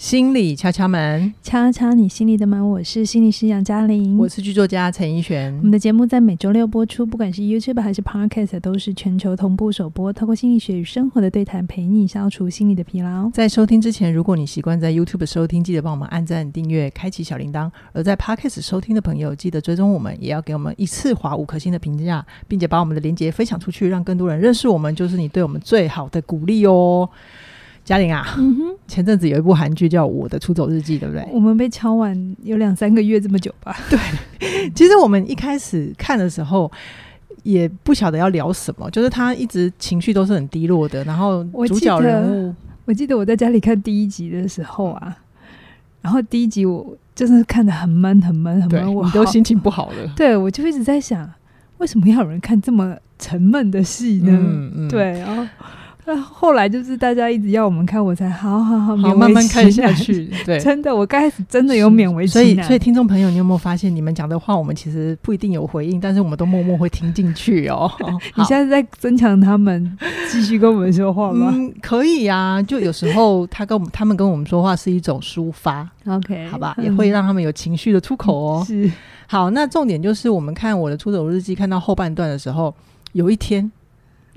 心理敲敲门，敲敲你心里的门。我是心理师杨嘉玲，我是剧作家陈怡璇。我们的节目在每周六播出，不管是 YouTube 还是 Podcast，都是全球同步首播。透过心理学与生活的对谈，陪你消除心理的疲劳。在收听之前，如果你习惯在 YouTube 收听，记得帮我们按赞、订阅、开启小铃铛；而在 Podcast 收听的朋友，记得追踪我们，也要给我们一次划五颗星的评价，并且把我们的链接分享出去，让更多人认识我们，就是你对我们最好的鼓励哦。嘉玲啊，嗯哼，前阵子有一部韩剧叫《我的出走日记》，对不对？我们被敲完有两三个月这么久吧？对，其实我们一开始看的时候也不晓得要聊什么，就是他一直情绪都是很低落的，然后主角人物，我记得我在家里看第一集的时候啊，然后第一集我就是看的很闷，很闷，很闷，我都心情不好了。对，我就一直在想，为什么要有人看这么沉闷的戏呢？嗯嗯，对，然后。后来就是大家一直要我们看，我才好好好，好慢慢看下去。对，真的，我刚开始真的有勉为其难。所以，所以听众朋友，你有没有发现，你们讲的话，我们其实不一定有回应，但是我们都默默会听进去哦。你现在在增强他们继续跟我们说话吗？嗯，可以呀、啊。就有时候他跟我们，他们跟我们说话是一种抒发。OK，好吧，也会让他们有情绪的出口哦。是。好，那重点就是我们看我的出走日记，看到后半段的时候，有一天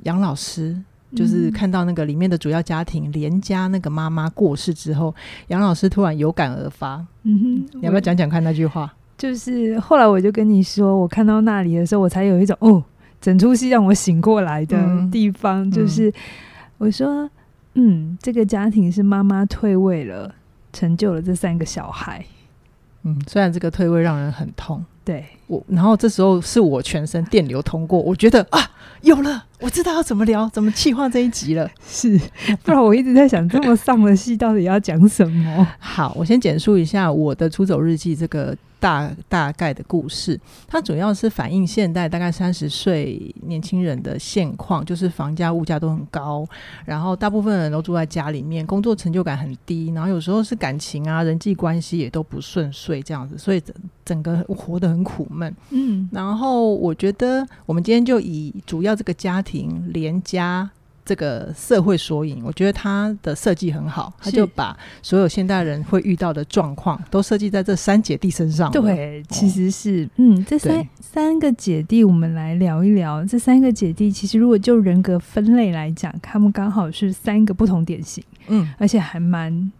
杨老师。就是看到那个里面的主要家庭连家那个妈妈过世之后，杨老师突然有感而发。嗯哼，你要不要讲讲看那句话？就是后来我就跟你说，我看到那里的时候，我才有一种哦，整出戏让我醒过来的地方，嗯、就是我说，嗯，这个家庭是妈妈退位了，成就了这三个小孩。嗯，虽然这个退位让人很痛。对我，然后这时候是我全身电流通过，我觉得啊，有了，我知道要怎么聊，怎么气化这一集了。是，不然我一直在想，这么丧的戏到底要讲什么？好，我先简述一下我的出走日记这个。大大概的故事，它主要是反映现代大概三十岁年轻人的现况，就是房价物价都很高，然后大部分人都住在家里面，工作成就感很低，然后有时候是感情啊、人际关系也都不顺遂这样子，所以整整个活得很苦闷。嗯，然后我觉得我们今天就以主要这个家庭连家。这个社会缩影，我觉得它的设计很好，他就把所有现代人会遇到的状况都设计在这三姐弟身上。对，其实是，嗯，这三三个姐弟，我们来聊一聊。这三个姐弟，其实如果就人格分类来讲，他们刚好是三个不同典型，嗯，而且还蛮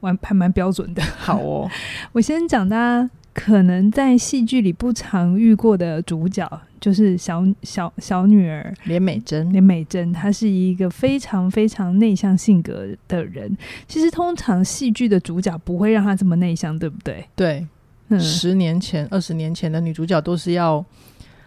完还蛮标准的。好哦，我先讲大家可能在戏剧里不常遇过的主角。就是小小小女儿连美珍，连美珍，她是一个非常非常内向性格的人。其实通常戏剧的主角不会让她这么内向，对不对？对，嗯，十年前、二十年前的女主角都是要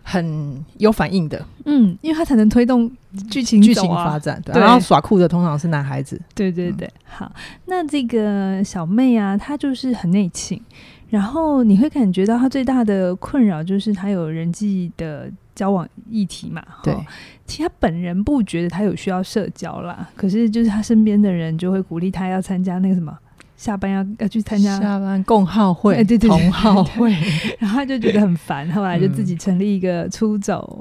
很有反应的，嗯，因为她才能推动剧情剧情发展。对，然后耍酷的通常是男孩子。对对对，嗯，好，那这个小妹啊，她就是很内倾。然后你会感觉到他最大的困扰就是他有人际的交往议题嘛？对，其实他本人不觉得他有需要社交啦，可是就是他身边的人就会鼓励他要参加那个什么，下班要要去参加下班共好会，哎、对对对，同好会，然后他就觉得很烦，后来就自己成立一个出走。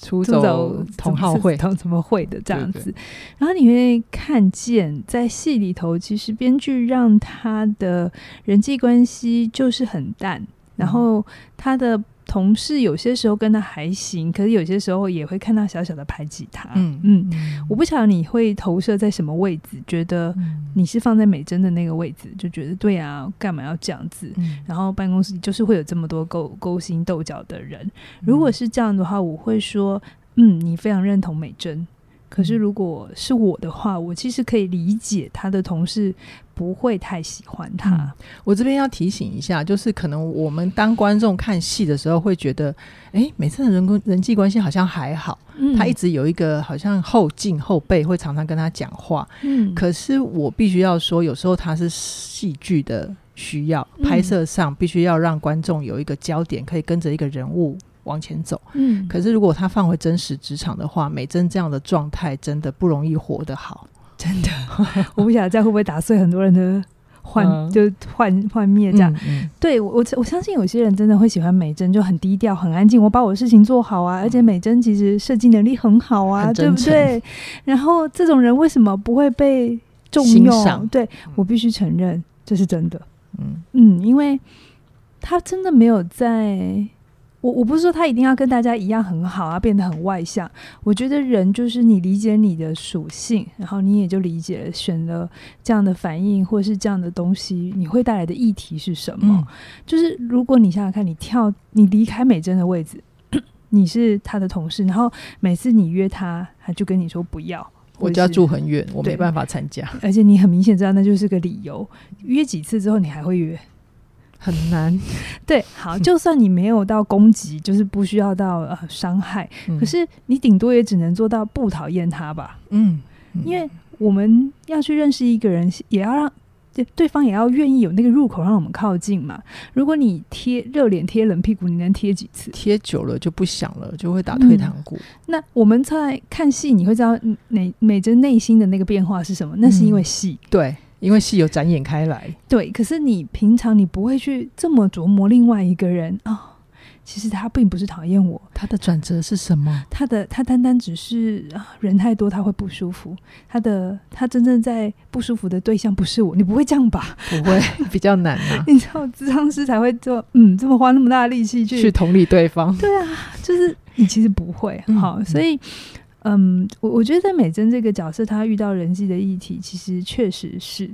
嗯出走同好会，同什么会的这样子，对对，然后你会看见在戏里头，其实编剧让他的人际关系就是很淡，然后他的。同事有些时候跟他还行，可是有些时候也会看到小小的排挤他。嗯嗯，我不晓得你会投射在什么位置，觉得你是放在美珍的那个位置，就觉得对啊，干嘛要这样子？嗯、然后办公室里就是会有这么多勾勾心斗角的人。如果是这样的话，我会说，嗯，你非常认同美珍。可是如果是我的话，我其实可以理解他的同事不会太喜欢他。嗯、我这边要提醒一下，就是可能我们当观众看戏的时候会觉得，哎，每次的人工人际关系好像还好，嗯、他一直有一个好像后进后辈会常常跟他讲话。嗯，可是我必须要说，有时候他是戏剧的需要，拍摄上必须要让观众有一个焦点，可以跟着一个人物。往前走，嗯，可是如果他放回真实职场的话，美珍这样的状态真的不容易活得好，真的。我不晓得这样会不会打碎很多人的幻，嗯、就幻幻灭这样。嗯嗯、对我，我相信有些人真的会喜欢美珍，就很低调、很安静，我把我的事情做好啊。而且美珍其实设计能力很好啊，对不对？然后这种人为什么不会被重用？对，我必须承认。这是真的。嗯嗯，因为他真的没有在。我我不是说他一定要跟大家一样很好啊，变得很外向。我觉得人就是你理解你的属性，然后你也就理解了选了这样的反应或是这样的东西，你会带来的议题是什么？嗯、就是如果你想想看，你跳你离开美珍的位置，你是他的同事，然后每次你约他，他就跟你说不要。我家住很远，我没办法参加。而且你很明显知道那就是个理由。约几次之后，你还会约？很难，对，好，就算你没有到攻击，就是不需要到呃伤害，嗯、可是你顶多也只能做到不讨厌他吧，嗯，嗯，因为我们要去认识一个人，也要让对方也要愿意有那个入口让我们靠近嘛。如果你贴热脸贴冷屁股，你能贴几次？贴久了就不想了，就会打退堂鼓。嗯、那我们在看戏，你会知道美美珍内心的那个变化是什么？那是因为戏、嗯，对。因为戏有展演开来，对。可是你平常你不会去这么琢磨另外一个人啊、哦。其实他并不是讨厌我，他的转折是什么？他的他单单只是啊，人太多他会不舒服。他的他真正在不舒服的对象不是我，你不会这样吧？不会，比较难啊。你知道，智商师才会做，嗯，这么花那么大的力气去去同理对方。对啊，就是你其实不会。好，所以。嗯，我我觉得在美珍这个角色，她遇到人际的议题，其实确实是，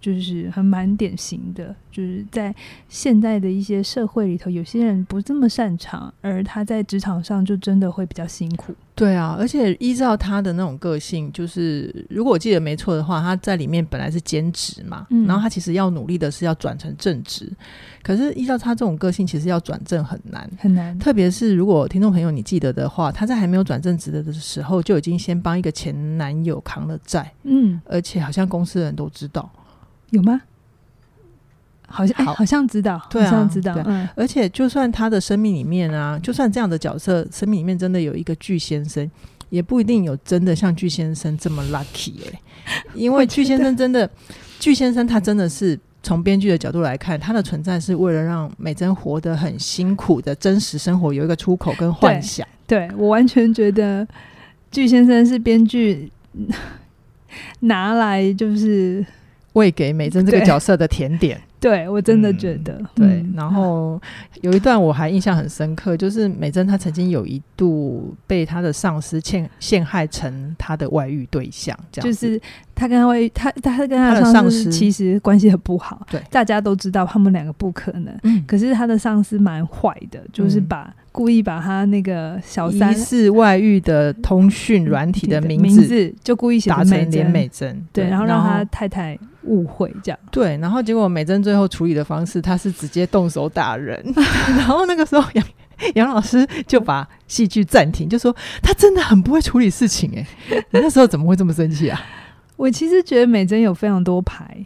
就是很蛮典型的，就是在现在的一些社会里头，有些人不这么擅长，而他在职场上就真的会比较辛苦。对啊，而且依照他的那种个性，就是如果我记得没错的话，他在里面本来是兼职嘛，嗯、然后他其实要努力的是要转成正职，可是依照他这种个性，其实要转正很难很难。特别是如果听众朋友你记得的话，他在还没有转正职的的时候，就已经先帮一个前男友扛了债，嗯，而且好像公司的人都知道，有吗？好像好，好像知道，对啊，好像知道。嗯，而且就算他的生命里面啊，就算这样的角色，生命里面真的有一个巨先生，也不一定有真的像巨先生这么 lucky 哎、欸。因为巨先生真的，巨先生他真的是从编剧的角度来看，他的存在是为了让美珍活得很辛苦的真实生活有一个出口跟幻想。对，对我完全觉得巨先生是编剧拿来就是喂给美珍这个角色的甜点。对，我真的觉得、嗯、对。然后有一段我还印象很深刻，就是美珍她曾经有一度被她的上司陷陷害成她的外遇对象，这样就是她跟她外遇，她她跟她的上司其实关系很不好，对，大家都知道他们两个不可能。嗯，可是她的上司蛮坏的，就是把。故意把他那个小三疑似外遇的通讯软体的名字，名字就故意写打成连美珍，对，然后让他太太误会这样。对，然后结果美珍最后处理的方式，她是直接动手打人。然后那个时候杨杨老师就把戏剧暂停，就说他真的很不会处理事情哎、欸，你那时候怎么会这么生气啊？我其实觉得美珍有非常多牌，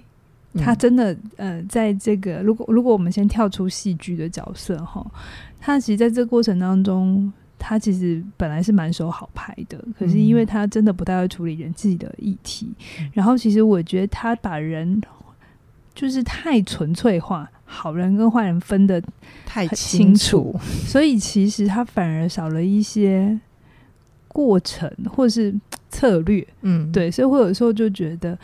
他真的呃，在这个如果如果我们先跳出戏剧的角色哈。他其实在这个过程当中，他其实本来是蛮守好牌的，可是因为他真的不太会处理人际的议题，嗯、然后其实我觉得他把人就是太纯粹化，好人跟坏人分得太清楚，所以其实他反而少了一些过程或是策略。嗯，对，所以我有时候就觉得，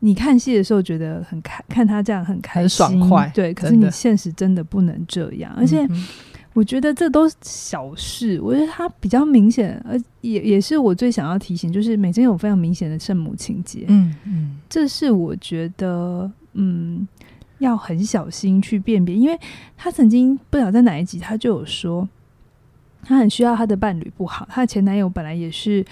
你看戏的时候觉得很开，看他这样很开心，很爽快，对，可是你现实真的不能这样，而且。嗯我觉得这都是小事，我觉得他比较明显，而也也是我最想要提醒，就是美珍有非常明显的圣母情节，嗯嗯，这是我觉得嗯要很小心去辨别，因为他曾经不晓得在哪一集，他就有说，他很需要他的伴侣不好，他的前男友本来也是。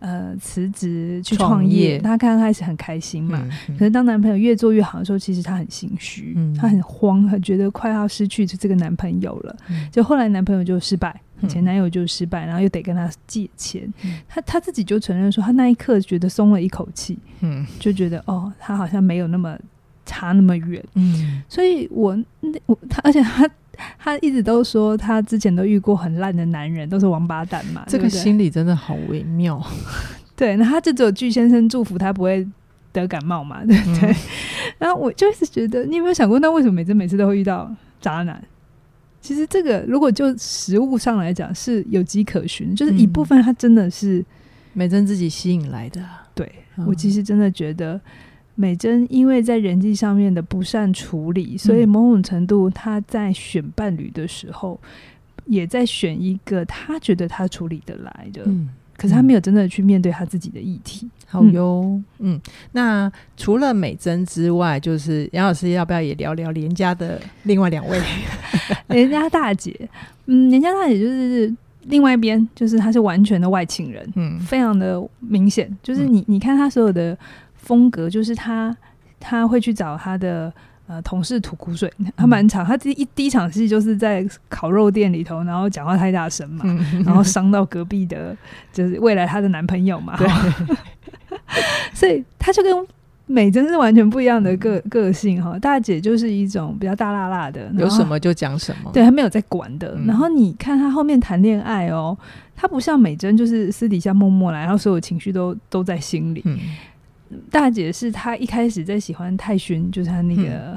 呃，辞职去创业，她刚刚开始很开心嘛。可是当男朋友越做越好的时候，其实她很心虚，嗯、他很慌，很觉得快要失去这个男朋友了。嗯、就后来男朋友就失败，前男友就失败，然后又得跟他借钱。嗯、他他自己就承认说，他那一刻觉得松了一口气，嗯，就觉得哦，他好像没有那么差那么远。嗯，所以我那我他，而且他。他一直都说，他之前都遇过很烂的男人，都是王八蛋嘛。这个心理真的好微妙。对，那他就只有巨先生祝福他不会得感冒嘛，对不对？嗯、然后我就一直觉得，你有没有想过，那为什么每次每次都会遇到渣男？其实这个如果就实物上来讲是有迹可循，就是一部分他真的是、嗯、美珍自己吸引来的。对，我其实真的觉得。美珍因为在人际上面的不善处理，所以某种程度她在选伴侣的时候，也在选一个她觉得她处理得来的。嗯，可是他没有真的去面对他自己的议题。好哟，嗯，那除了美珍之外，就是杨老师要不要也聊聊连家的另外两位？连家大姐，嗯，连家大姐就是。另外一边就是她是完全的外情人，嗯，非常的明显。就是你你看她所有的风格，就是他他会去找他的呃同事吐苦水，他蛮长。他第一第一场戏就是在烤肉店里头，然后讲话太大声嘛，嗯、然后伤到隔壁的，就是未来她的男朋友嘛。对，所以他就跟。美珍是完全不一样的个个性哈，大姐就是一种比较大辣辣的，有什么就讲什么，对，她没有在管的。嗯、然后你看她后面谈恋爱哦，她不像美珍，就是私底下默默来，然后所有情绪都都在心里。嗯、大姐是她一开始在喜欢泰勋，就是她那个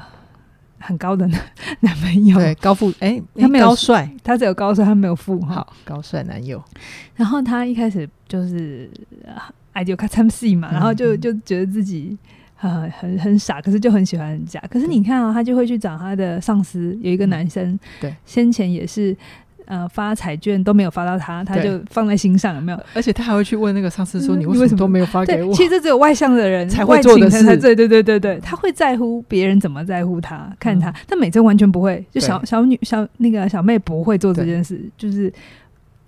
很高的男 男朋友，对，高富哎，他没有高帅，他只有高帅，他没有富好高帅男友。然后他一开始就是爱就看参戏嘛，然后就就觉得自己。呃，很很傻，可是就很喜欢人家。可是你看啊、喔，他就会去找他的上司，有一个男生，嗯、对，先前也是呃发彩券都没有发到他，他就放在心上，有没有？而且他还会去问那个上司说：“你为什么都没有发给我？”其实这只有外向的人才会做的事，对对对对对，他会在乎别人怎么在乎他，看他。嗯、但美珍完全不会，就小小女小那个小妹不会做这件事，就是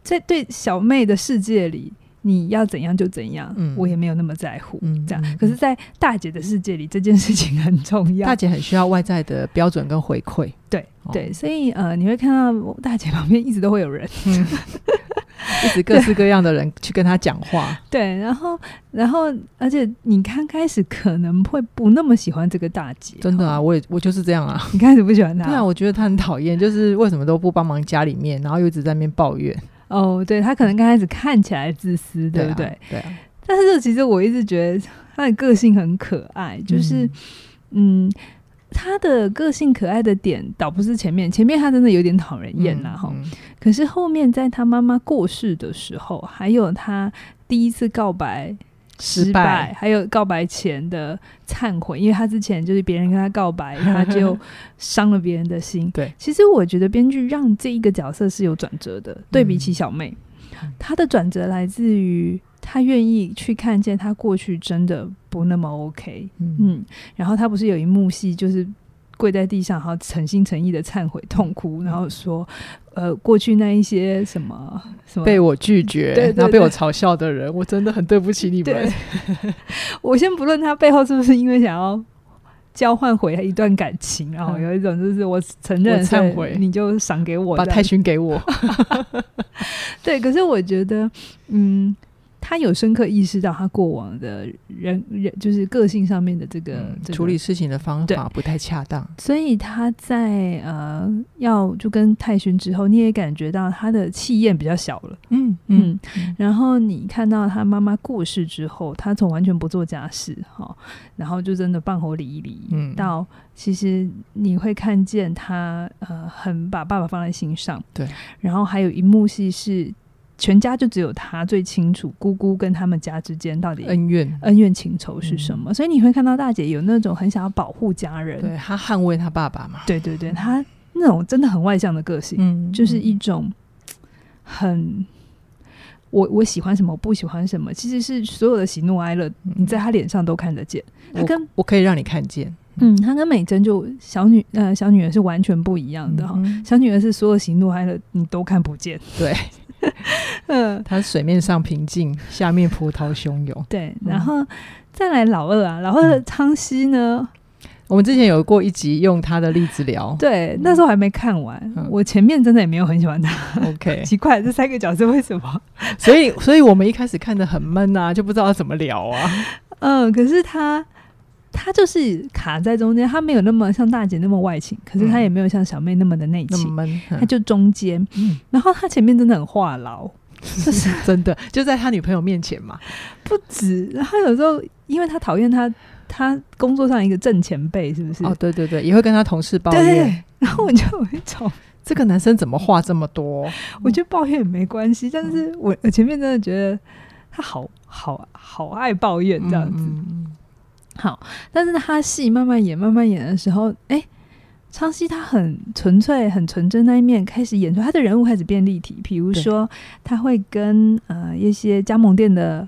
在对小妹的世界里。你要怎样就怎样，嗯、我也没有那么在乎。嗯、这样，可是，在大姐的世界里，这件事情很重要。大姐很需要外在的标准跟回馈。对、哦、对，所以呃，你会看到大姐旁边一直都会有人，嗯、一直各式各样的人去跟她讲话。对，然后，然后，而且你刚开始可能会不那么喜欢这个大姐。真的啊，我也我就是这样啊。你开始不喜欢她？对啊，我觉得她很讨厌，就是为什么都不帮忙家里面，然后又一直在那边抱怨。哦，对，他可能刚开始看起来自私，对不对？对啊。对啊，但是其实我一直觉得他的个性很可爱，就是嗯，嗯，他的个性可爱的点倒不是前面，前面他真的有点讨人厌啦哈。嗯嗯，可是后面在他妈妈过世的时候，还有他第一次告白。失败，失败还有告白前的忏悔，因为他之前就是别人跟他告白，他就伤了别人的心。对，其实我觉得编剧让这一个角色是有转折的。对比起小妹，嗯、他的转折来自于她愿意去看见她过去真的不那么 OK。嗯，嗯，然后她不是有一幕戏就是。跪在地上，然后诚心诚意的忏悔、痛哭，然后说：“呃，过去那一些什么什么被我拒绝，对对对，然后被我嘲笑的人，我真的很对不起你们。” 我先不论他背后是不是因为想要交换回一段感情，然后有一种就是我承认忏悔，你就赏给我，把泰勋给我。对，可是我觉得，嗯。他有深刻意识到他过往的人人就是个性上面的这个、嗯这个、处理事情的方法不太恰当，所以他在呃要就跟泰勋之后，你也感觉到他的气焰比较小了。嗯嗯，嗯然后你看到他妈妈过世之后，他从完全不做家事哈，然后就真的办火离离，嗯，到其实你会看见他呃很把爸爸放在心上，对，然后还有一幕戏是。全家就只有他最清楚姑姑跟他们家之间到底恩怨。恩怨情仇是什么，嗯、所以你会看到大姐有那种很想要保护家人，对，她捍卫她爸爸嘛，对对对，她那种真的很外向的个性，嗯，就是一种很我我喜欢什么，我不喜欢什么，其实是所有的喜怒哀乐，你在她脸上都看得见。她跟我，我可以让你看见，嗯，她跟美珍就小女呃小女儿是完全不一样的哈，嗯、小女儿是所有喜怒哀乐你都看不见，对。嗯，它水面上平静，下面波涛汹涌。对，然后再来老二啊，老二的昌熙呢、嗯？我们之前有过一集用他的例子聊，对，那时候还没看完，嗯、我前面真的也没有很喜欢他。OK，奇怪，这三个角色为什么？所以，所以我们一开始看的很闷啊，就不知道怎么聊啊。嗯，可是他。他就是卡在中间，他没有那么像大姐那么外倾，可是他也没有像小妹那么的内倾，嗯、他就中间。嗯、然后他前面真的很话痨，就是真的就在他女朋友面前嘛，不止。然后有时候因为他讨厌他，他工作上一个正前辈，是不是？哦，对对对，也会跟他同事抱怨。对，然后我就有一种这个男生怎么话这么多？我觉得抱怨也没关系，但是我我前面真的觉得他好好好爱抱怨这样子。嗯嗯好，但是他戏慢慢演、慢慢演的时候，哎、欸，昌熙他很纯粹、很纯真那一面开始演出，他的人物开始变立体。比如说，他会跟呃一些加盟店的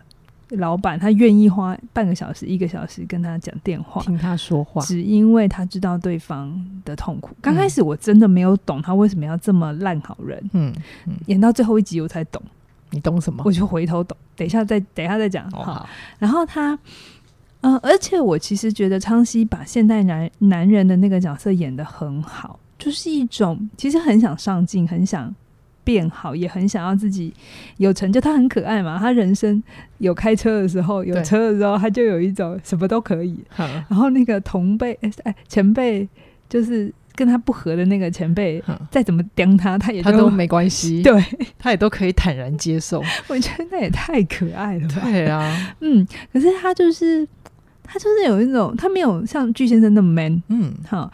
老板，他愿意花半个小时、一个小时跟他讲电话，听他说话，只因为他知道对方的痛苦。刚开始我真的没有懂他为什么要这么烂好人，嗯，嗯，演到最后一集我才懂。你懂什么？我就回头懂。等一下再，等一下再讲。好，然后他。嗯、呃，而且我其实觉得昌熙把现代男男人的那个角色演得很好，就是一种其实很想上进、很想变好，也很想要自己有成就。他很可爱嘛，他人生有开车的时候，有车的时候，他就有一种什么都可以。然后那个同辈哎前辈，就是跟他不合的那个前辈，再怎么刁他，他也他都没关系，对他也都可以坦然接受。我觉得那也太可爱了吧？对啊，嗯，可是他就是。他就是有一种，他没有像巨先生那么 man，嗯，好，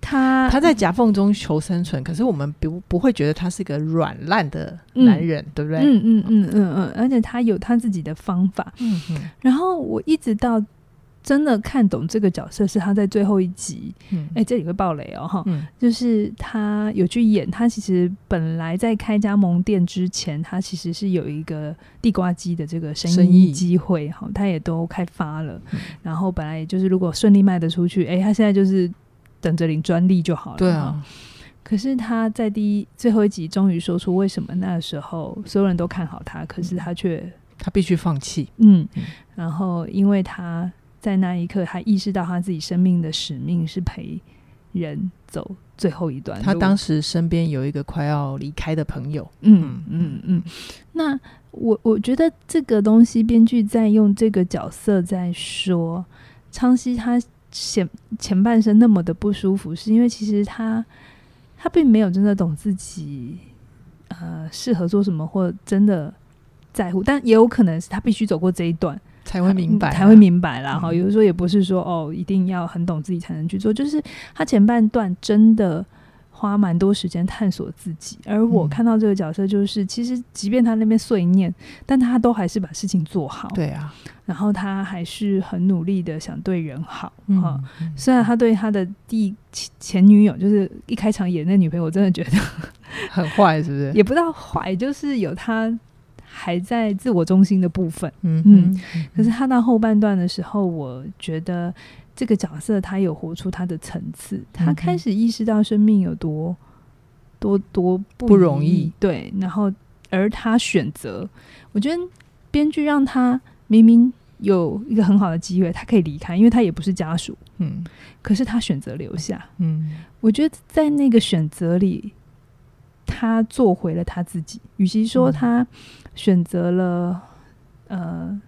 他他在夹缝中求生存，可是我们不不会觉得他是一个软烂的男人，嗯、对不对？嗯嗯嗯嗯嗯，而且他有他自己的方法，嗯嗯，然后我一直到。真的看懂这个角色是他在最后一集，哎、嗯。欸，这里会爆雷哦，哈、嗯，就是他有去演，他其实本来在开加盟店之前，他其实是有一个地瓜机的这个生意机会，哈，他也都开发了，嗯、然后本来也就是如果顺利卖得出去，哎、欸，他现在就是等着领专利就好了，对啊。可是他在第一最后一集终于说出为什么那时候所有人都看好他，可是他却他必须放弃，嗯，然后因为他。在那一刻，他意识到他自己生命的使命是陪人走最后一段。他当时身边有一个快要离开的朋友。嗯嗯嗯。那我我觉得这个东西，编剧在用这个角色在说，昌熙他前前半生那么的不舒服，是因为其实他他并没有真的懂自己，呃，适合做什么，或真的在乎，但也有可能是他必须走过这一段。才会明白，才会明白啦。哈、嗯，有的时候也不是说哦，一定要很懂自己才能去做。就是他前半段真的花蛮多时间探索自己，而我看到这个角色，就是、嗯、其实即便他那边碎念，但他都还是把事情做好。对啊，然后他还是很努力的想对人好。哈、嗯，虽然他对他的第前女友，就是一开场演那女朋友，我真的觉得很坏，是不是？也不知道坏，就是有他。还在自我中心的部分，嗯嗯，可是他到后半段的时候，我觉得这个角色他有活出他的层次，他开始意识到生命有多多多不，不容易，对，然后而他选择，我觉得编剧让他明明有一个很好的机会，他可以离开，因为他也不是家属，嗯，可是他选择留下，嗯，我觉得在那个选择里。他做回了他自己，与其说他选择了、嗯、呃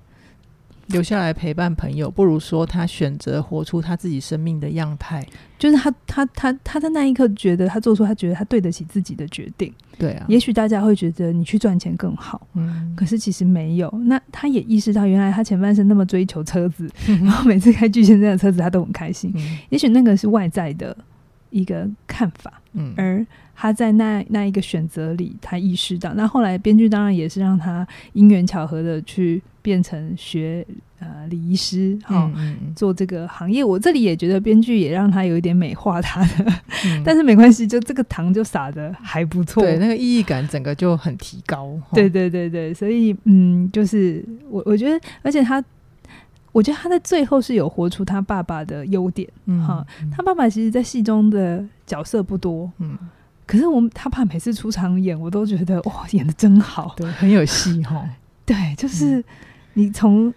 留下来陪伴朋友，不如说他选择活出他自己生命的样态。就是他他他他在那一刻觉得他做出他觉得他对得起自己的决定。对啊，也许大家会觉得你去赚钱更好，嗯，可是其实没有。那他也意识到，原来他前半生那么追求车子，嗯、然后每次开巨先生的车子他都很开心。嗯、也许那个是外在的一个看法，嗯，而。他在那那一个选择里，他意识到。那后来编剧当然也是让他因缘巧合的去变成学呃礼仪师，哈、嗯嗯，做这个行业。我这里也觉得编剧也让他有一点美化他的，嗯、但是没关系，就这个糖就撒的还不错，对，那个意义感整个就很提高。对对对对，所以嗯，就是我我觉得，而且他，我觉得他在最后是有活出他爸爸的优点，嗯哈，他爸爸其实，在戏中的角色不多，嗯。可是我他爸每次出场演，我都觉得哇，演的真好，对，很有戏哈。对，就是你从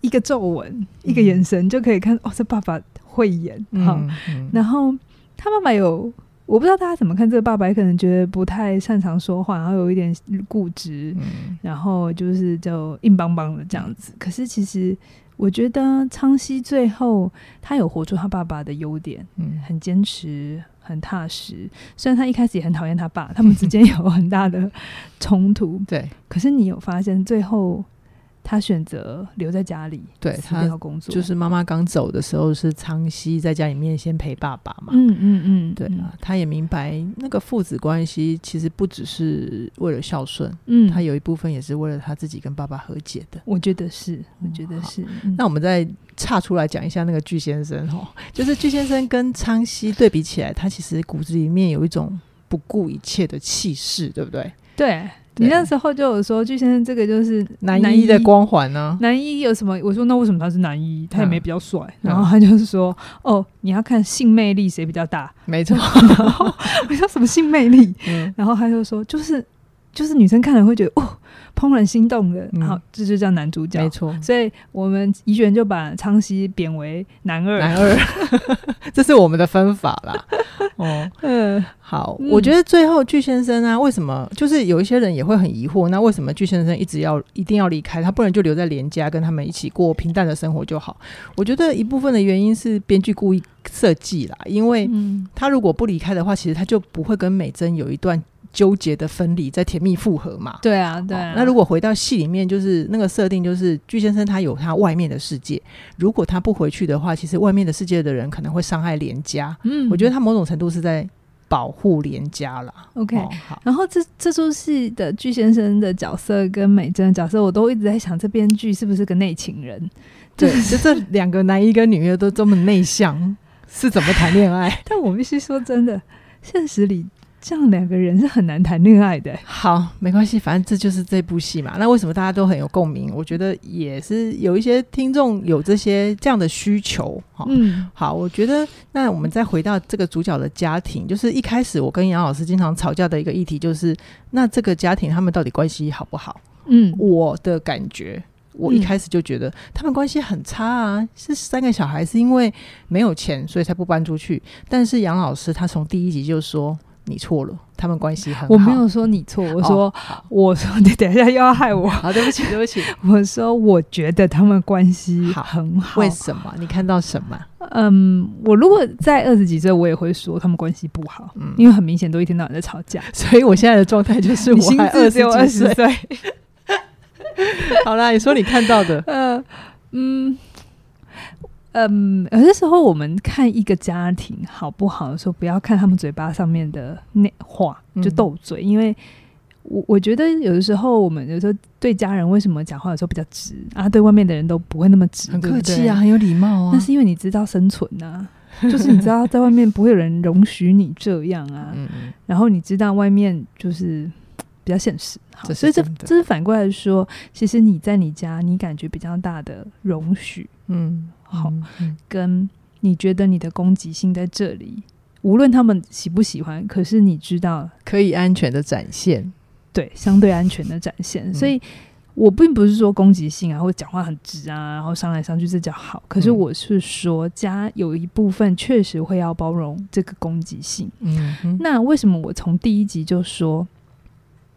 一个皱纹、嗯、一个眼神就可以看，哦，这爸爸会演哈。然后他爸爸有，我不知道大家怎么看这个爸爸，可能觉得不太擅长说话，然后有一点固执、嗯，然后就是就硬邦邦的这样子。可是其实我觉得昌熙最后他有活出他爸爸的优点，嗯，很坚持。很踏实，虽然他一开始也很讨厌他爸，他们之间 有很大的冲突。对，可是你有发现最后他选择留在家里，对他要工作，就是妈妈刚走的时候是仓西在家里面先陪爸爸嘛。嗯嗯嗯，对啊，他也明白那个父子关系其实不只是为了孝顺，嗯，他有一部分也是为了他自己跟爸爸和解的。我觉得是，我觉得是。嗯、那我们再岔出来讲一下那个巨先生哈，就是巨先生跟昌西对比起来，他其实骨子里面有一种不顾一切的气势，对不对？对。你那时候就有说，巨先生这个就是男一的光环呢。男一有什么？我说那为什么他是男一？他也没比较帅。然后他就是说，哦，你要看性魅力谁比较大。没错。然后 我说什么性魅力？然后他就说，就是就是女生看了会觉得哦。怦然心动的，好、嗯，这就叫男主角，没错。所以我们怡璇就把昌西贬为男二，男二，这是我们的分法啦。哦，嗯，好，嗯、我觉得最后具先生啊，为什么就是有一些人也会很疑惑，那为什么具先生一直要一定要离开？他不能就留在连家，跟他们一起过平淡的生活就好？我觉得一部分的原因是编剧故意设计啦，因为他如果不离开的话，其实他就不会跟美珍有一段。纠结的分离，在甜蜜复合嘛？对啊，对啊。那如果回到戏里面，就是那个设定，就是巨先生他有他外面的世界，如果他不回去的话，其实外面的世界的人可能会伤害连家。嗯，我觉得他某种程度是在保护连家啦。OK，哦，好。然后这这出戏的巨先生的角色跟美珍的角色，我都一直在想，这编剧是不是个内情人？对，就这两个男一跟女一都这么内向，是怎么谈恋爱？但我必须说真的，现实里。这样两个人是很难谈恋爱的。好，没关系，反正这就是这部戏嘛。那为什么大家都很有共鸣？我觉得也是有一些听众有这些这样的需求。嗯，好，我觉得那我们再回到这个主角的家庭，就是一开始我跟杨老师经常吵架的一个议题，就是那这个家庭他们到底关系好不好？嗯，我的感觉，我一开始就觉得他们关系很差啊，是三个小孩是因为没有钱所以才不搬出去。但是杨老师他从第一集就说。你错了，他们关系很好。我没有说你错，我说、哦、我说你等一下又要害我。好，对不起，对不起。我说我觉得他们关系很好。为什么？你看到什么？嗯，我如果在二十几岁，我也会说他们关系不好。嗯，因为很明显都一天到晚在吵架。所以我现在的状态就是我 还二十二十岁。好啦，你说你看到的。呃，嗯。嗯，有些时候我们看一个家庭好不好的时候，不要看他们嘴巴上面的那话，就斗嘴。嗯、因为我我觉得有的时候我们有时候对家人为什么讲话有时候比较直啊，对外面的人都不会那么直，很客气啊，很有礼貌啊。那是因为你知道生存啊，就是你知道在外面不会有人容许你这样啊。嗯嗯，然后你知道外面就是比较现实，好，所以这这是反过来说，其实你在你家，你感觉比较大的容许，嗯。好，跟你觉得你的攻击性在这里，无论他们喜不喜欢，可是你知道可以安全的展现，对，相对安全的展现。所以我并不是说攻击性啊，或讲话很直啊，然后上来上去这叫好。可是我是说，家有一部分确实会要包容这个攻击性。嗯，那为什么我从第一集就说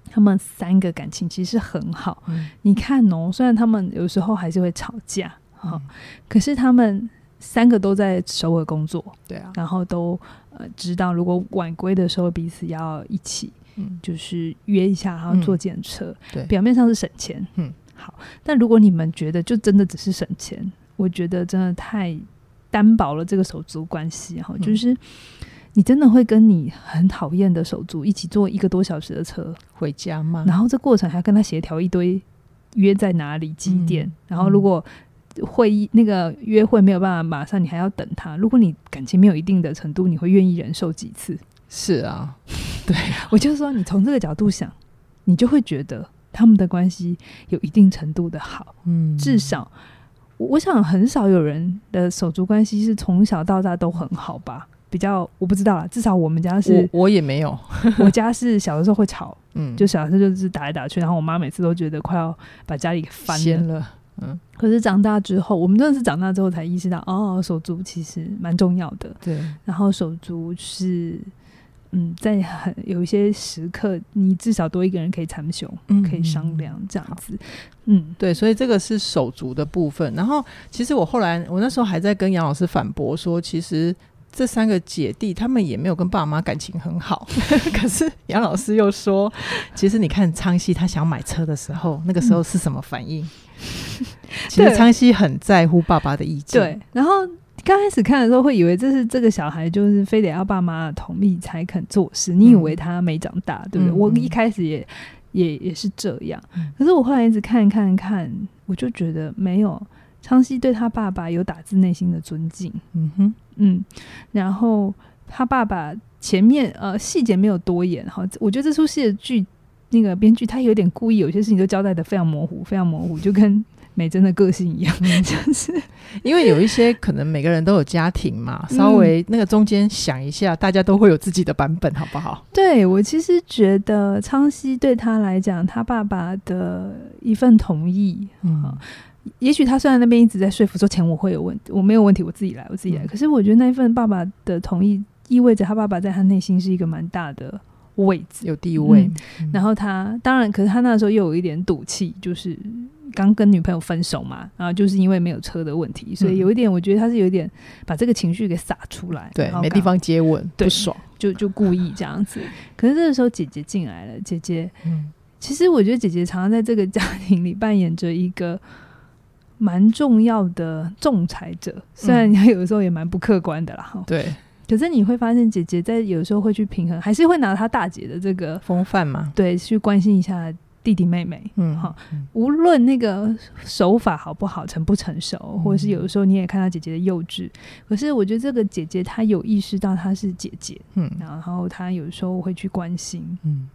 他们三个感情其实很好？嗯，你看哦，虽然他们有时候还是会吵架。好，可是他们三个都在首尔工作，对啊，然后都呃知道，如果晚归的时候彼此要一起，嗯，就是约一下，然后坐检车，嗯，对，表面上是省钱，嗯，好，但如果你们觉得就真的只是省钱，我觉得真的太单薄了这个手足关系，哈，就是你真的会跟你很讨厌的手足一起坐一个多小时的车回家吗？然后这过程还要跟他协调一堆约在哪里几点，嗯，然后如果会议那个约会没有办法马上，你还要等他。如果你感情没有一定的程度，你会愿意忍受几次？是啊，对啊，我就说你从这个角度想，你就会觉得他们的关系有一定程度的好。嗯，至少我想很少有人的手足关系是从小到大都很好吧？比较我不知道啦，至少我们家是，我，我也没有，我家是小的时候会吵，嗯，就小的时候就是打来打去，然后我妈每次都觉得快要把家里给翻了。嗯，可是长大之后，我们真的是长大之后才意识到，哦，手足其实蛮重要的。对，然后手足是，嗯，在很有一些时刻，你至少多一个人可以参雄，嗯，可以商量这样子。嗯，对，所以这个是手足的部分。然后，其实我后来，我那时候还在跟杨老师反驳说，其实这三个姐弟他们也没有跟爸妈感情很好。可是杨老师又说，其实你看昌西他想买车的时候，那个时候是什么反应？其实昌熙很在乎爸爸的意见。对，然后刚开始看的时候会以为这是这个小孩就是非得要爸妈同意才肯做事，你以为他没长大，嗯、对不对？嗯、我一开始也也也是这样，可是我后来一直看看看，我就觉得没有。昌熙对他爸爸有打自内心的尊敬，嗯哼，嗯，然后他爸爸前面呃细节没有多演哈，我觉得这出戏的剧那个编剧他有点故意，有些事情都交代的非常模糊，非常模糊，就跟美珍的个性一样，嗯、就是因为有一些可能每个人都有家庭嘛，稍微那个中间想一下，大家都会有自己的版本，好不好？对，我其实觉得昌熙对他来讲，他爸爸的一份同意，嗯。也许他虽然那边一直在说服说钱我会有问题，我没有问题，我自己来，我自己来。可是我觉得那一份爸爸的同意，意味着他爸爸在他内心是一个蛮大的位置，有地位。嗯、然后他当然，可是他那时候又有一点赌气，就是刚跟女朋友分手嘛，然后就是因为没有车的问题，所以有一点，我觉得他是有一点把这个情绪给撒出来，对，没地方接吻，对不爽，就就故意这样子。可是这个时候姐姐进来了，姐姐，嗯，其实我觉得姐姐常常在这个家庭里扮演着一个。蛮重要的仲裁者，虽然他有的时候也蛮不客观的啦。对。可是你会发现，姐姐在有时候会去平衡，还是会拿她大姐的这个风范嘛，对，去关心一下弟弟妹妹。嗯，好，无论那个手法好不好，成不成熟，嗯、或者是有的时候你也看到姐姐的幼稚。可是我觉得这个姐姐她有意识到她是姐姐，嗯，然后她有时候会去关心，嗯。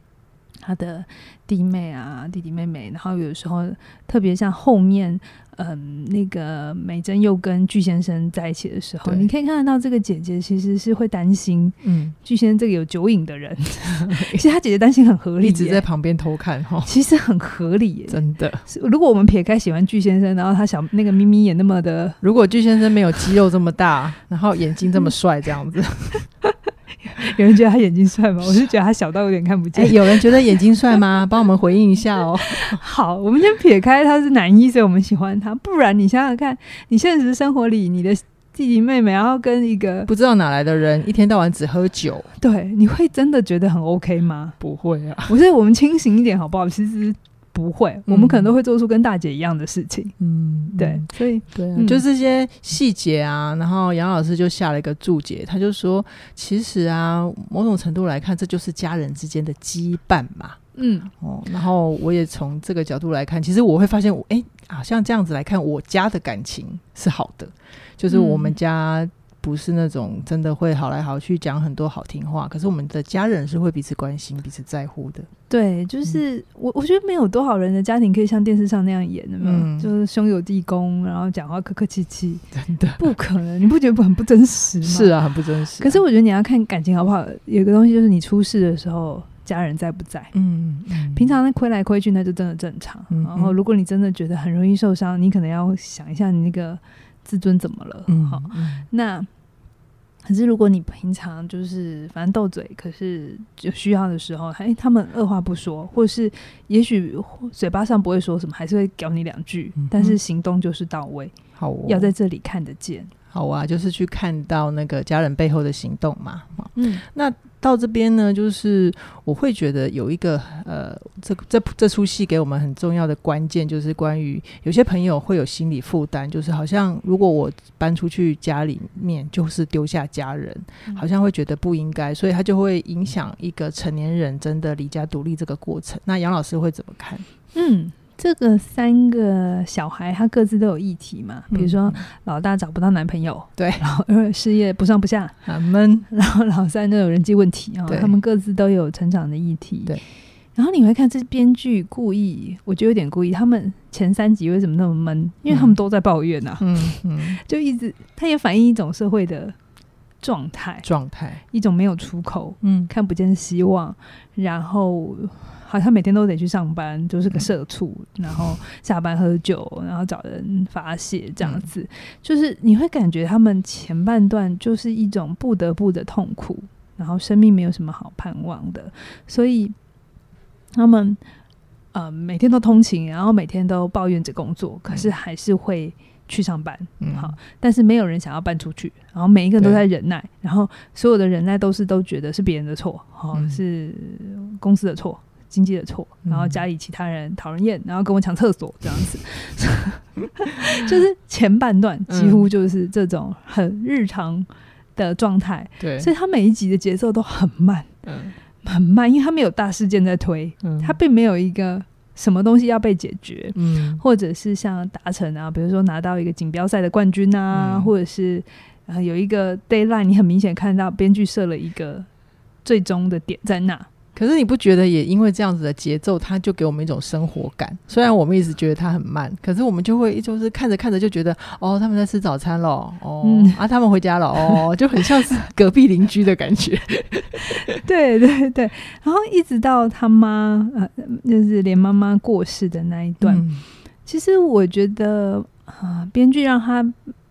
他的弟妹啊，弟弟妹妹，然后有时候特别像后面，嗯，那个美珍又跟具先生在一起的时候，你可以看得到这个姐姐其实是会担心，嗯，具先生这个有酒瘾的人，嗯、其实他姐姐担心很合理，一直在旁边偷看哈，其实很合理耶，真的。如果我们撇开喜欢具先生，然后他小那个咪咪也那么的，如果具先生没有肌肉这么大，然后眼睛这么帅，这样子。有人觉得他眼睛帅吗？我是觉得他小到有点看不见。欸、有人觉得眼睛帅吗？帮我们回应一下哦。好，我们先撇开他是男一，所以我们喜欢他。不然你想想看，你现实生活里你的弟弟妹妹，然后跟一个不知道哪来的人，一天到晚只喝酒，对，你会真的觉得很 OK 吗？不会啊。我觉得我们清醒一点好不好？其实。不会，我们可能都会做出跟大姐一样的事情。嗯，对，所以对、啊，就这些细节啊。然后杨老师就下了一个注解，他就说：“其实啊，某种程度来看，这就是家人之间的羁绊嘛。”嗯，哦，然后我也从这个角度来看，其实我会发现，我哎，好像这样子来看，我家的感情是好的，就是我们家。不是那种真的会好来好去讲很多好听话，可是我们的家人是会彼此关心、彼此在乎的。对，就是、嗯、我我觉得没有多少人的家庭可以像电视上那样演的嘛，嗯、就是兄友弟恭，然后讲话客客气气，真的不可能。你不觉得很不真实吗？是啊，很不真实、啊。可是我觉得你要看感情好不好，有个东西就是你出事的时候，家人在不在？嗯，嗯平常那亏来亏去那就真的正常。嗯、然后如果你真的觉得很容易受伤，你可能要想一下你那个。自尊怎么了？嗯，好，那可是如果你平常就是反正斗嘴，可是就需要的时候，哎，他们二话不说，或是也许嘴巴上不会说什么，还是会屌你两句，嗯、但是行动就是到位。好、哦，要在这里看得见。好啊，就是去看到那个家人背后的行动嘛。嗯，那。到这边呢，就是我会觉得有一个呃，这这这出戏给我们很重要的关键，就是关于有些朋友会有心理负担，就是好像如果我搬出去家里面，就是丢下家人，好像会觉得不应该，所以他就会影响一个成年人真的离家独立这个过程。那杨老师会怎么看？嗯。这个三个小孩，他各自都有议题嘛。比如说，老大找不到男朋友，对；然后二事业不上不下，很闷；然后老三都有人际问题啊。他们各自都有成长的议题。对。然后你会看，这编剧故意，我觉得有点故意。他们前三集为什么那么闷？因为他们都在抱怨呐。嗯嗯。就一直，他也反映一种社会的状态，状态，一种没有出口，嗯，看不见希望，然后。好像每天都得去上班，就是个社畜，嗯、然后下班喝酒，然后找人发泄这样子，嗯、就是你会感觉他们前半段就是一种不得不的痛苦，然后生命没有什么好盼望的，所以他们呃每天都通勤，然后每天都抱怨着工作，可是还是会去上班，嗯，好，但是没有人想要搬出去，然后每一个人都在忍耐，然后所有的忍耐都是都觉得是别人的错，好、嗯、是公司的错。经济的错，然后家里其他人讨人厌，然后跟我抢厕所这样子，就是前半段几乎就是这种很日常的状态。对，所以他每一集的节奏都很慢，嗯，很慢，因为他没有大事件在推，嗯，他并没有一个什么东西要被解决，嗯，或者是像达成啊，比如说拿到一个锦标赛的冠军啊，嗯、或者是呃有一个 deadline，你很明显看到编剧设了一个最终的点在那。可是你不觉得也因为这样子的节奏，它就给我们一种生活感？虽然我们一直觉得它很慢，可是我们就会就是看着看着就觉得，哦，他们在吃早餐了，哦，嗯、啊，他们回家了，哦，就很像是隔壁邻居的感觉。对对对，然后一直到他妈呃，就是连妈妈过世的那一段，嗯、其实我觉得啊，呃、编剧让他。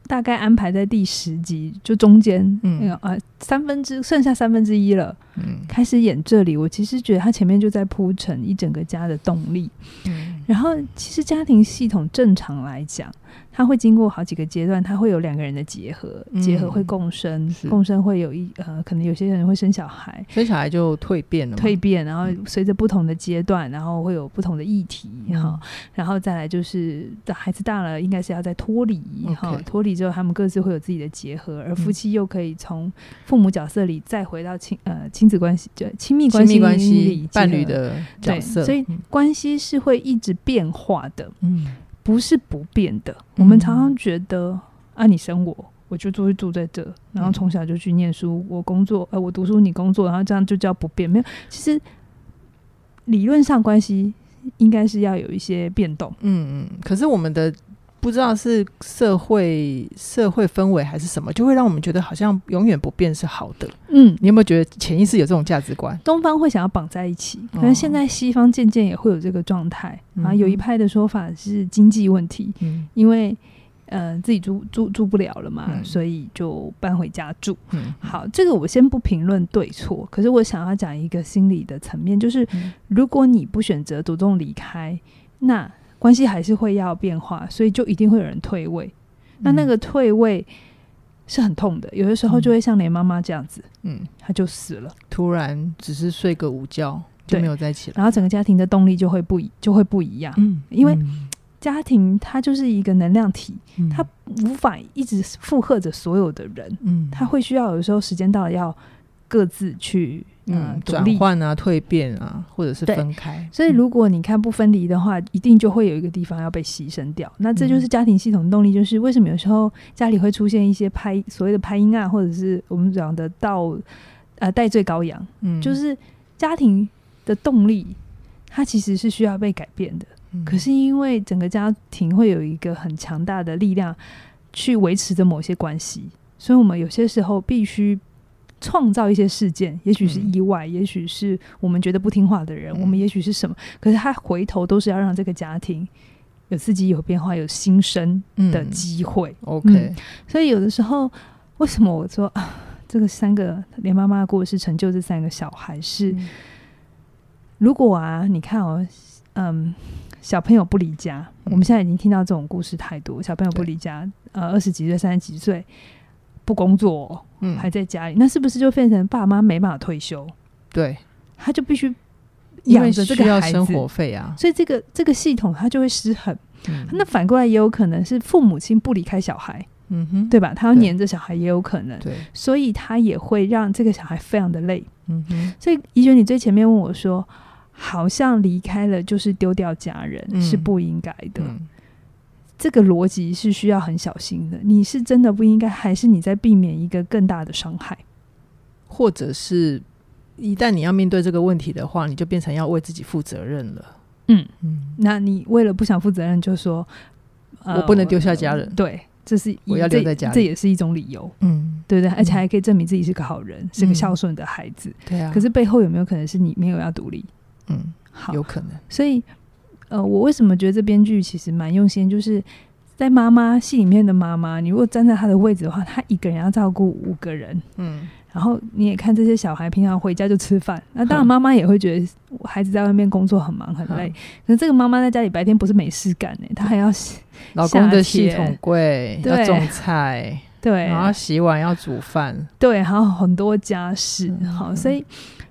大概安排在第十集，就中间，嗯，呃，三分之剩下三分之一了，嗯，开始演这里。我其实觉得他前面就在铺陈一整个家的动力，嗯，然后其实家庭系统正常来讲。他会经过好几个阶段，他会有两个人的结合，嗯、结合会共生，共生会有一呃，可能有些人会生小孩，生小孩就蜕变了，蜕变，然后随着不同的阶段，然后会有不同的议题哈、嗯，然后再来就是孩子大了，应该是要再脱离哈，脱离之后他们各自会有自己的结合，而夫妻又可以从父母角色里再回到亲呃亲子关系，就亲密关系里伴侣的角色，所以关系是会一直变化的，嗯。不是不变的。我们常常觉得，嗯、啊，你生我，我就住住在这，然后从小就去念书，我工作，呃，我读书，你工作，然后这样就叫不变。没有，其实理论上关系应该是要有一些变动。嗯嗯。可是我们的。不知道是社会社会氛围还是什么，就会让我们觉得好像永远不变是好的。嗯，你有没有觉得潜意识有这种价值观？东方会想要绑在一起，可能现在西方渐渐也会有这个状态、哦、啊。有一派的说法是经济问题，嗯、因为呃自己住住住不了了嘛、嗯，所以就搬回家住。嗯，好，这个我先不评论对错，可是我想要讲一个心理的层面，就是、嗯、如果你不选择主动离开，那。关系还是会要变化，所以就一定会有人退位。嗯、那那个退位是很痛的，有的时候就会像连妈妈这样子，嗯，他就死了，突然只是睡个午觉就没有再起来，然后整个家庭的动力就会不一，就会不一样。嗯，因为家庭它就是一个能量体，嗯、它无法一直负荷着所有的人，嗯，它会需要有的时候时间到了要各自去。嗯，转换啊，蜕变啊，或者是分开。所以，如果你看不分离的话，嗯，一定就会有一个地方要被牺牲掉。那这就是家庭系统动力，就是为什么有时候家里会出现一些拍所谓的拍阴案，或者是我们讲的到呃代罪羔羊。嗯，就是家庭的动力，它其实是需要被改变的。嗯，可是因为整个家庭会有一个很强大的力量去维持着某些关系，所以我们有些时候必须。创造一些事件，也许是意外，嗯、也许是我们觉得不听话的人，嗯、我们也许是什么，可是他回头都是要让这个家庭有自己有变化、有新生的机会。嗯、OK，嗯、所以有的时候，为什么我说啊，这个三个连妈妈的故事成就这三个小孩是，嗯、如果啊，你看哦，嗯，小朋友不离家、嗯，我们现在已经听到这种故事太多，小朋友不离家，呃，二十几岁、三十几岁。不工作，嗯，还在家里，那是不是就变成爸妈没办法退休？对，他就必须养着这个孩子，生活费啊，所以这个这个系统它就会失衡。嗯，那反过来也有可能是父母亲不离开小孩，嗯哼，对吧？他要黏着小孩也有可能，对，所以他也会让这个小孩非常的累，嗯哼。所以怡璇，你最前面问我说，好像离开了就是丢掉家人，嗯，是不应该的。嗯这个逻辑是需要很小心的。你是真的不应该，还是你在避免一个更大的伤害？或者是一旦你要面对这个问题的话，你就变成要为自己负责任了。嗯嗯，那你为了不想负责任，就说、呃、我不能丢下家人。对，这是我要留在家里，这也是一种理由。嗯，对对，而且还可以证明自己是个好人，嗯、是个孝顺的孩子。对啊。可是背后有没有可能是你没有要独立？嗯，好，有可能。所以。呃，我为什么觉得这编剧其实蛮用心？就是在妈妈戏里面的妈妈，你如果站在她的位置的话，她一个人要照顾五个人，嗯，然后你也看这些小孩平常回家就吃饭，那当然妈妈也会觉得孩子在外面工作很忙很累，可是这个妈妈在家里白天不是没事干呢，她还要洗 老公的系统柜，要种菜，对，然后洗碗要煮饭，对，还有很多家事，好，所以。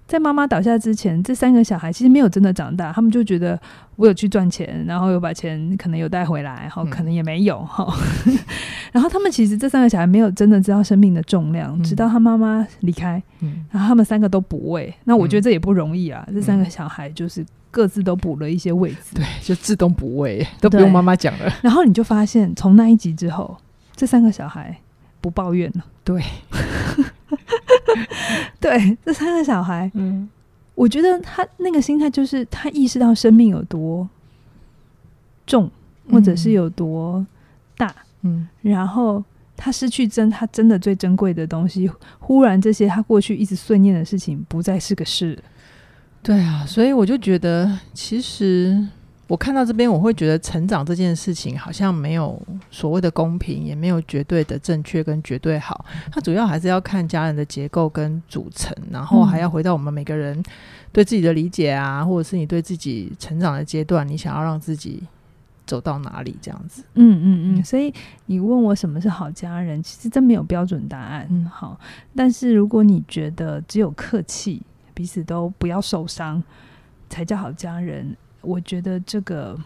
在妈妈倒下之前，这三个小孩其实没有真的长大，他们就觉得我有去赚钱，然后有把钱可能有带回来，哈，可能也没有哈。嗯、然后他们其实这三个小孩没有真的知道生命的重量，嗯、直到他妈妈离开，嗯、然后他们三个都补位。那我觉得这也不容易啊，嗯、这三个小孩就是各自都补了一些位置，对，就自动补位，都不用妈妈讲了。然后你就发现，从那一集之后，这三个小孩不抱怨了，对。对，这三个小孩，嗯，我觉得他那个心态就是他意识到生命有多重，或者是有多大，嗯，然后他失去真他真的最珍贵的东西，忽然这些他过去一直碎念的事情不再是个事。对啊，所以我就觉得其实。我看到这边，我会觉得成长这件事情好像没有所谓的公平，也没有绝对的正确跟绝对好。它主要还是要看家人的结构跟组成，然后还要回到我们每个人对自己的理解啊，或者是你对自己成长的阶段，你想要让自己走到哪里这样子。嗯嗯嗯。所以你问我什么是好家人，其实真没有标准答案。嗯，好。但是如果你觉得只有客气，彼此都不要受伤，才叫好家人。我觉得这个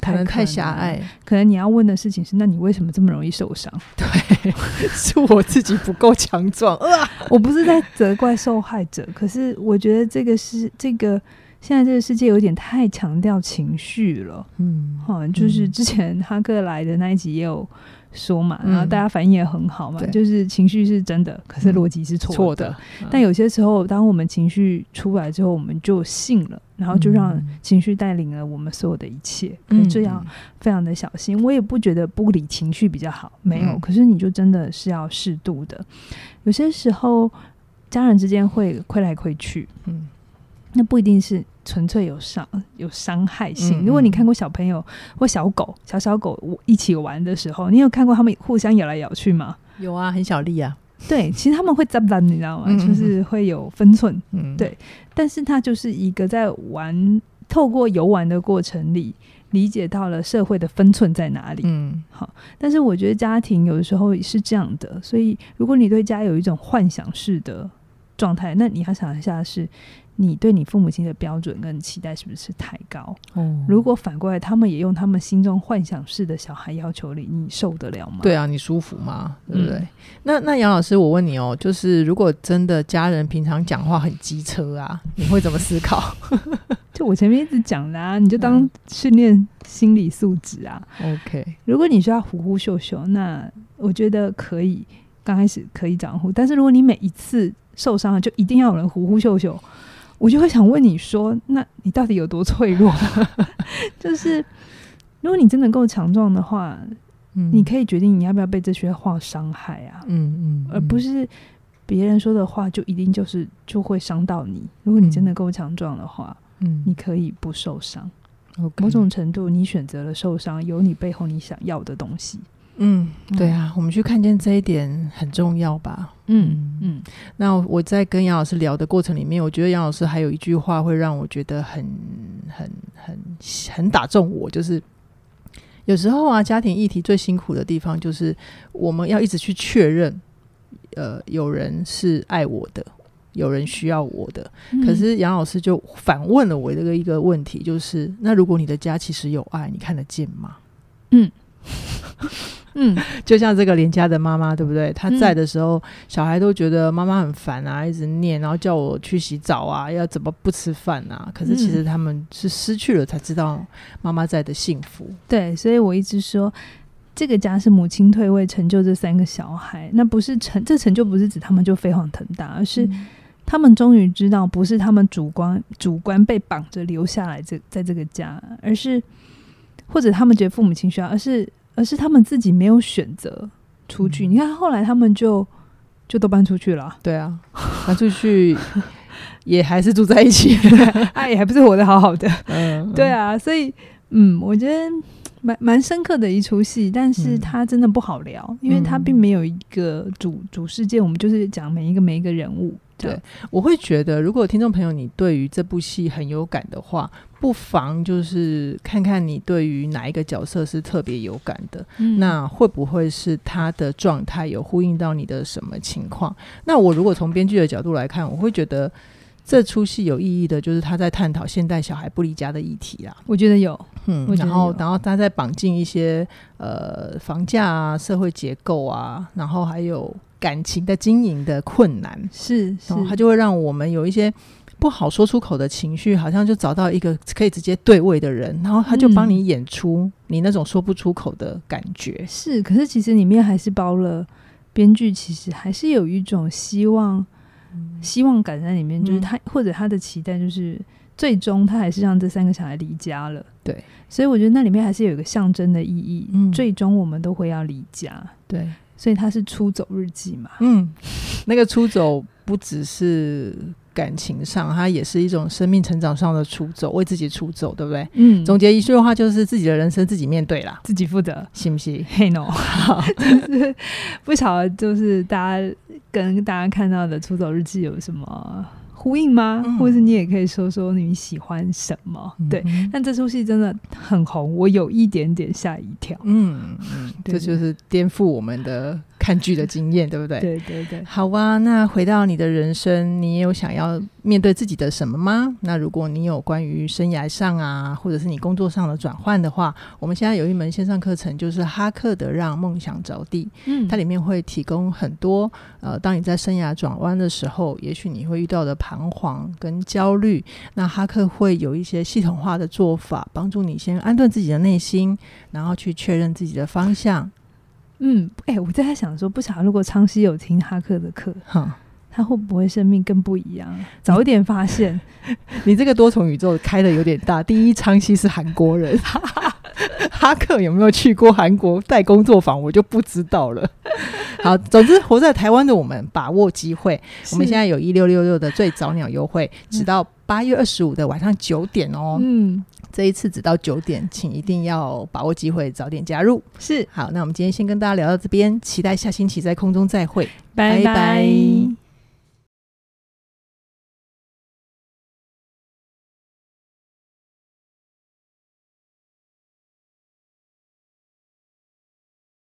可能太狭隘，可能你要问的事情是：那你为什么这么容易受伤？对，是我自己不够强壮。啊，我不是在责怪受害者，可是我觉得这个是这个现在这个世界有点太强调情绪了。嗯，好，就是之前哈克来的那一集也有。说嘛，然后大家反应也很好嘛，嗯、就是情绪是真的，可是逻辑是错的。但有些时候，当我们情绪出来之后，我们就信了，然后就让情绪带领了我们所有的一切。嗯、可这样非常的小心。我也不觉得不理情绪比较好，没有。嗯、可是你就真的是要适度的。有些时候，家人之间会亏来亏去，嗯，那不一定是。纯粹有伤有伤害性。如果你看过小朋友或小狗、小小狗一起玩的时候，你有看过他们互相咬来咬去吗？有啊，很小力啊。对，其实他们会扎扎，你知道吗？就是会有分寸。嗯，对。但是它就是一个在玩，透过游玩的过程里，理解到了社会的分寸在哪里。嗯，好。但是我觉得家庭有的时候是这样的，所以如果你对家有一种幻想式的状态，那你要想一下是。你对你父母亲的标准跟期待是不是太高？哦，如果反过来，他们也用他们心中幻想式的小孩要求你，你受得了吗？对啊，你舒服吗？对不对？嗯、那那杨老师，我问你哦，就是如果真的家人平常讲话很机车啊，你会怎么思考？就我前面一直讲的啊，你就当训练心理素质啊。OK，如果你需要呼呼秀秀，那我觉得可以，刚开始可以这样呼，但是如果你每一次受伤了，就一定要有人呼呼秀秀。我就会想问你说，那你到底有多脆弱？就是如果你真的够强壮的话，嗯，你可以决定你要不要被这些话伤害啊，嗯嗯，嗯，而不是别人说的话就一定就是就会伤到你。如果你真的够强壮的话，嗯，你可以不受伤。某种程度，你选择了受伤，有你背后你想要的东西。嗯，对啊，我们去看见这一点很重要吧？嗯嗯。嗯，那我在跟杨老师聊的过程里面，我觉得杨老师还有一句话会让我觉得很、很、很、很打中我，就是有时候啊，家庭议题最辛苦的地方就是我们要一直去确认，呃，有人是爱我的，有人需要我的。嗯、可是杨老师就反问了我这个一个问题，就是那如果你的家其实有爱，你看得见吗？嗯。嗯，就像这个连家的妈妈，对不对？她在的时候，嗯、小孩都觉得妈妈很烦啊，一直念，然后叫我去洗澡啊，要怎么不吃饭啊？可是其实他们是失去了才知道妈妈在的幸福。嗯、对，所以我一直说，这个家是母亲退位成就这三个小孩，那不是成这成就不是指他们就飞黄腾达，而是他们终于知道，不是他们主观主观被绑着留下来这在这个家，而是或者他们觉得父母亲需要，而是。而是他们自己没有选择出去。嗯、你看，后来他们就就都搬出去了。对啊，搬出去也还是住在一起，他也还不是活得好好的。嗯，对啊，所以嗯，我觉得蛮蛮深刻的一出戏，但是他真的不好聊，嗯、因为他并没有一个主主事件，我们就是讲每一个每一个人物。对，我会觉得，如果听众朋友你对于这部戏很有感的话，不妨就是看看你对于哪一个角色是特别有感的，嗯、那会不会是他的状态有呼应到你的什么情况？那我如果从编剧的角度来看，我会觉得这出戏有意义的，就是他在探讨现代小孩不离家的议题啦。我觉得有，嗯，然后然后他在绑进一些呃房价啊、社会结构啊，然后还有感情的经营的困难，是，是，然后他就会让我们有一些。不好说出口的情绪，好像就找到一个可以直接对位的人，然后他就帮你演出你那种说不出口的感觉。嗯、是，可是其实里面还是包了编剧，其实还是有一种希望、嗯、希望感在里面，就是他、嗯、或者他的期待，就是最终他还是让这三个小孩离家了。对，所以我觉得那里面还是有一个象征的意义。嗯，最终我们都会要离家。对，所以他是出走日记嘛。嗯，那个出走不只是。感情上，它也是一种生命成长上的出走，为自己出走，对不对？嗯，总结一句话就是自己的人生自己面对啦，自己负责，信不信？嘿喏，就是不晓得，就是大家跟大家看到的《出走日记》有什么呼应吗？嗯、或者是你也可以说说你喜欢什么？嗯、对，但这出戏真的很红，我有一点点吓一跳。嗯嗯，这就是颠覆我们的。看剧的经验，对不对？对对对。好啊，那回到你的人生，你有想要面对自己的什么吗？那如果你有关于生涯上啊，或者是你工作上的转换的话，我们现在有一门线上课程，就是哈克的让梦想着地。嗯，它里面会提供很多呃，当你在生涯转弯的时候，也许你会遇到的彷徨跟焦虑，那哈克会有一些系统化的做法，帮助你先安顿自己的内心，然后去确认自己的方向。嗯，哎、欸，我在想说，不晓得如果昌西有听哈克的课，哈，他会不会生命更不一样？早一点发现，你这个多重宇宙开的有点大。第一，昌西是韩国人，哈克有没有去过韩国带工作坊，我就不知道了。好，总之活在台湾的我们，把握机会。我们现在有一六六六的最早鸟优惠，直到八月二十五的晚上九点哦。嗯。这一次只到九点，请一定要把握机会，早点加入。是，好，那我们今天先跟大家聊到这边，期待下星期在空中再会，拜拜。拜拜。